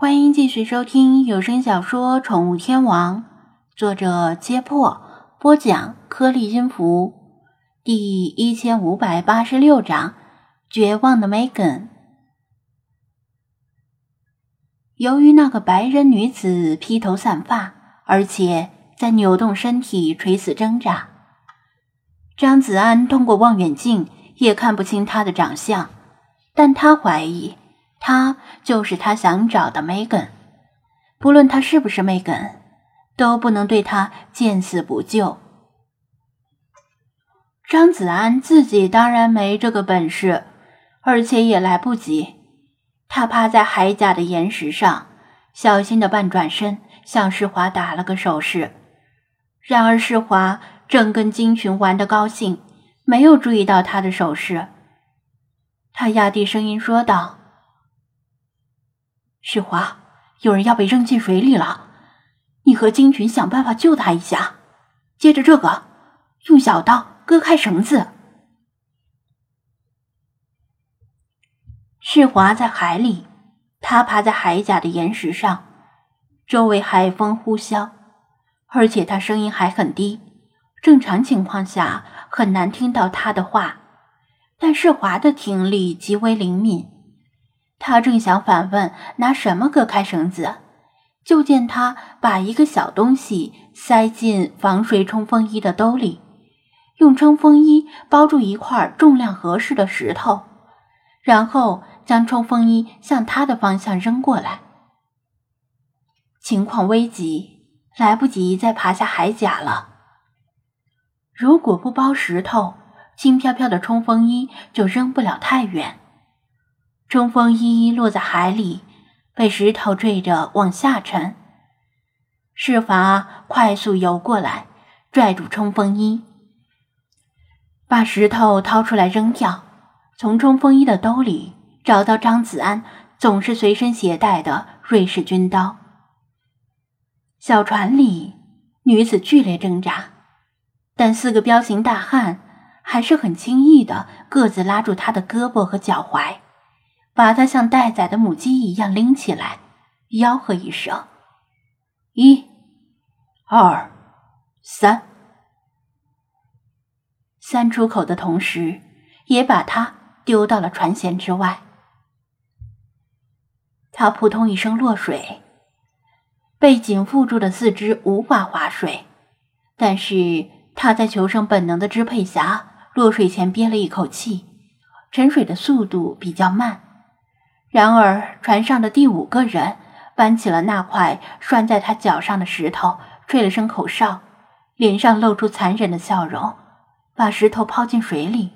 欢迎继续收听有声小说《宠物天王》，作者：揭破，播讲：颗粒音符，第一千五百八十六章：绝望的梅根。由于那个白人女子披头散发，而且在扭动身体、垂死挣扎，张子安通过望远镜也看不清她的长相，但他怀疑。她就是他想找的梅根，不论他是不是梅根，都不能对他见死不救。张子安自己当然没这个本事，而且也来不及。他趴在海甲的岩石上，小心的半转身，向世华打了个手势。然而世华正跟金群玩的高兴，没有注意到他的手势。他压低声音说道。世华，有人要被扔进水里了，你和金群想办法救他一下。接着这个，用小刀割开绳子。世华在海里，他趴在海甲的岩石上，周围海风呼啸，而且他声音还很低，正常情况下很难听到他的话，但世华的听力极为灵敏。他正想反问拿什么割开绳子，就见他把一个小东西塞进防水冲锋衣的兜里，用冲锋衣包住一块重量合适的石头，然后将冲锋衣向他的方向扔过来。情况危急，来不及再爬下海甲了。如果不包石头，轻飘飘的冲锋衣就扔不了太远。冲锋衣落在海里，被石头坠着往下沉。施法快速游过来，拽住冲锋衣，把石头掏出来扔掉。从冲锋衣的兜里找到张子安总是随身携带的瑞士军刀。小船里，女子剧烈挣扎，但四个彪形大汉还是很轻易的各自拉住她的胳膊和脚踝。把他像待宰的母鸡一样拎起来，吆喝一声：“一、二、三！”三出口的同时，也把他丢到了船舷之外。他扑通一声落水，被紧缚住的四肢无法划水，但是他在求生本能的支配下，落水前憋了一口气，沉水的速度比较慢。然而，船上的第五个人搬起了那块拴在他脚上的石头，吹了声口哨，脸上露出残忍的笑容，把石头抛进水里。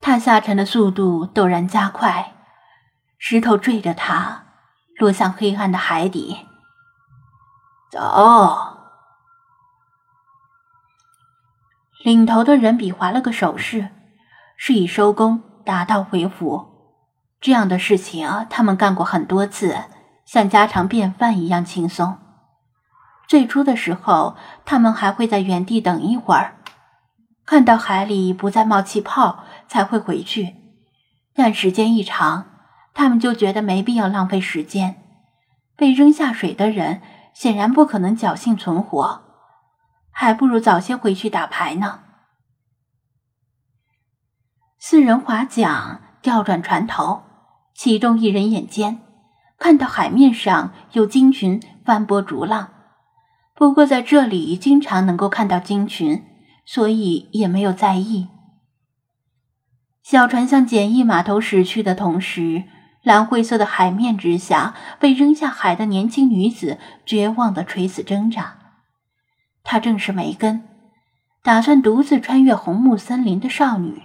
他下沉的速度陡然加快，石头坠着他落向黑暗的海底。走！领头的人比划了个手势。是以收工，打道回府。这样的事情他们干过很多次，像家常便饭一样轻松。最初的时候，他们还会在原地等一会儿，看到海里不再冒气泡才会回去。但时间一长，他们就觉得没必要浪费时间。被扔下水的人显然不可能侥幸存活，还不如早些回去打牌呢。四人划桨，调转船头，其中一人眼尖，看到海面上有鲸群翻波逐浪。不过在这里经常能够看到鲸群，所以也没有在意。小船向简易码头驶去的同时，蓝灰色的海面之下，被扔下海的年轻女子绝望的垂死挣扎。她正是梅根，打算独自穿越红木森林的少女。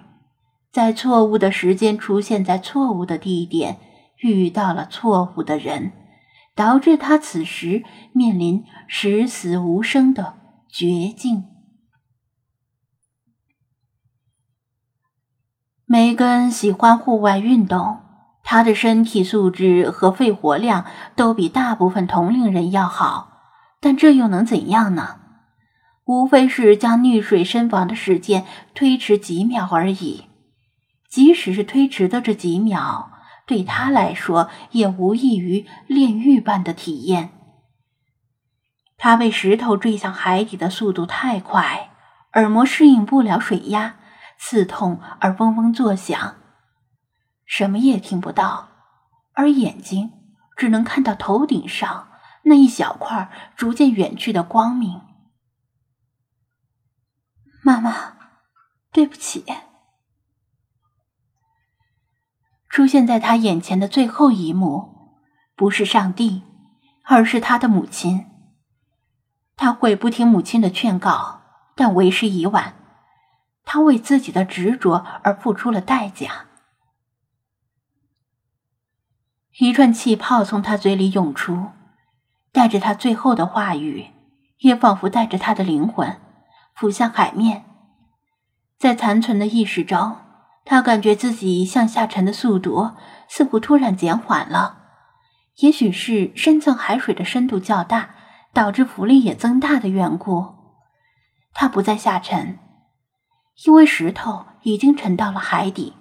在错误的时间出现在错误的地点，遇到了错误的人，导致他此时面临十死无生的绝境。梅根喜欢户外运动，他的身体素质和肺活量都比大部分同龄人要好，但这又能怎样呢？无非是将溺水身亡的时间推迟几秒而已。即使是推迟的这几秒，对他来说也无异于炼狱般的体验。他被石头坠向海底的速度太快，耳膜适应不了水压，刺痛而嗡嗡作响，什么也听不到，而眼睛只能看到头顶上那一小块逐渐远去的光明。妈妈，对不起。出现在他眼前的最后一幕，不是上帝，而是他的母亲。他会不听母亲的劝告，但为时已晚。他为自己的执着而付出了代价。一串气泡从他嘴里涌出，带着他最后的话语，也仿佛带着他的灵魂，浮向海面。在残存的意识中。他感觉自己向下沉的速度似乎突然减缓了，也许是深层海水的深度较大，导致浮力也增大的缘故。他不再下沉，因为石头已经沉到了海底。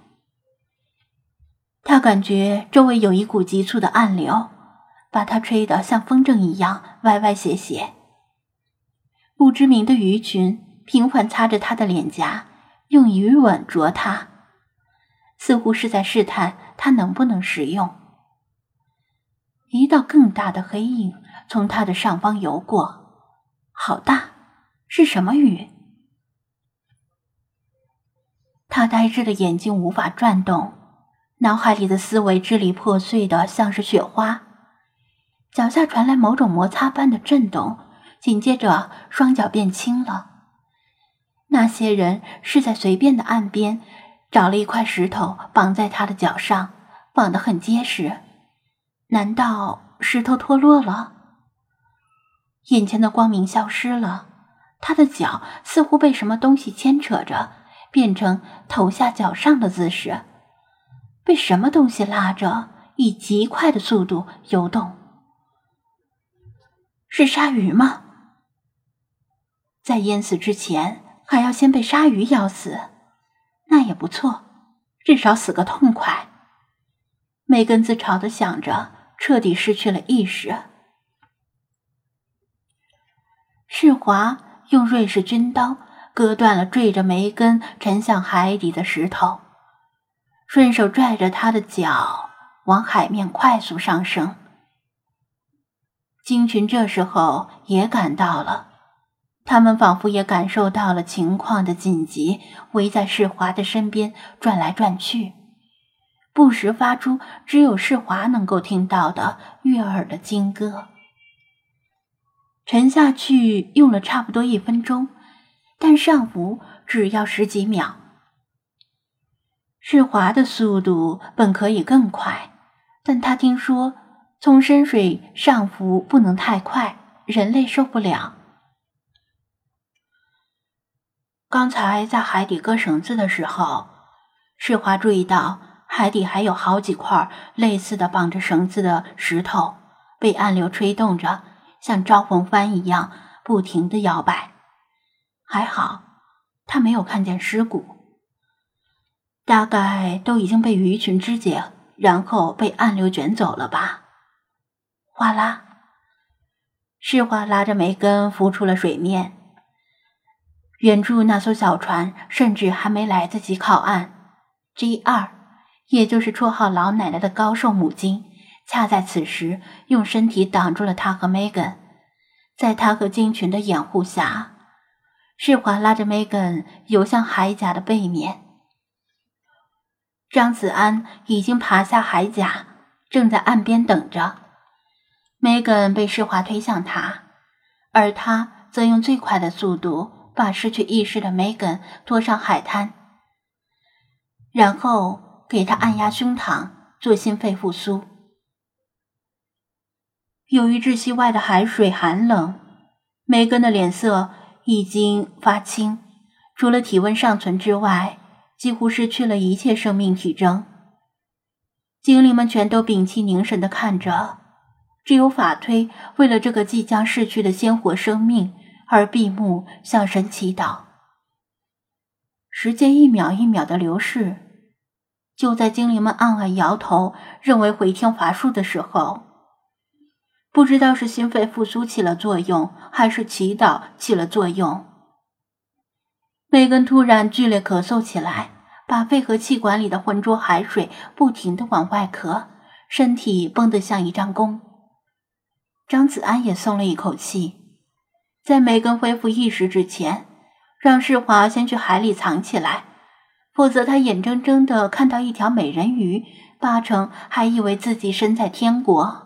他感觉周围有一股急促的暗流，把他吹得像风筝一样歪歪斜斜。不知名的鱼群频繁擦着他的脸颊，用鱼吻啄他。似乎是在试探他能不能使用。一道更大的黑影从他的上方游过，好大，是什么鱼？他呆滞的眼睛无法转动，脑海里的思维支离破碎的像是雪花。脚下传来某种摩擦般的震动，紧接着双脚变轻了。那些人是在随便的岸边。找了一块石头绑在他的脚上，绑得很结实。难道石头脱落了？眼前的光明消失了，他的脚似乎被什么东西牵扯着，变成头下脚上的姿势，被什么东西拉着，以极快的速度游动。是鲨鱼吗？在淹死之前，还要先被鲨鱼咬死？那也不错，至少死个痛快。梅根自嘲的想着，彻底失去了意识。世华用瑞士军刀割断了坠着梅根沉向海底的石头，顺手拽着他的脚往海面快速上升。鲸群这时候也赶到了。他们仿佛也感受到了情况的紧急，围在世华的身边转来转去，不时发出只有世华能够听到的悦耳的金歌。沉下去用了差不多一分钟，但上浮只要十几秒。世华的速度本可以更快，但他听说从深水上浮不能太快，人类受不了。刚才在海底割绳子的时候，世华注意到海底还有好几块类似的绑着绳子的石头，被暗流吹动着，像招风帆一样不停的摇摆。还好，他没有看见尸骨，大概都已经被鱼群肢解，然后被暗流卷走了吧。哗啦，世华拉着梅根浮出了水面。远处那艘小船甚至还没来得及靠岸，G 二，也就是绰号“老奶奶”的高瘦母鲸，恰在此时用身体挡住了他和 Megan。在他和鲸群的掩护下，世华拉着 Megan 游向海甲的背面。张子安已经爬下海甲，正在岸边等着。Megan 被世华推向他，而他则用最快的速度。把失去意识的梅根拖上海滩，然后给他按压胸膛做心肺复苏。由于窒息外的海水寒冷，梅根的脸色已经发青，除了体温尚存之外，几乎失去了一切生命体征。精灵们全都屏气凝神的看着，只有法推为了这个即将逝去的鲜活生命。而闭目向神祈祷，时间一秒一秒的流逝，就在精灵们暗暗摇头，认为回天乏术的时候，不知道是心肺复苏起了作用，还是祈祷起了作用。梅根突然剧烈咳嗽起来，把肺和气管里的浑浊海水不停的往外咳，身体绷得像一张弓。张子安也松了一口气，在梅根恢复意识之前，让世华先去海里藏起来。否则，他眼睁睁的看到一条美人鱼，八成还以为自己身在天国。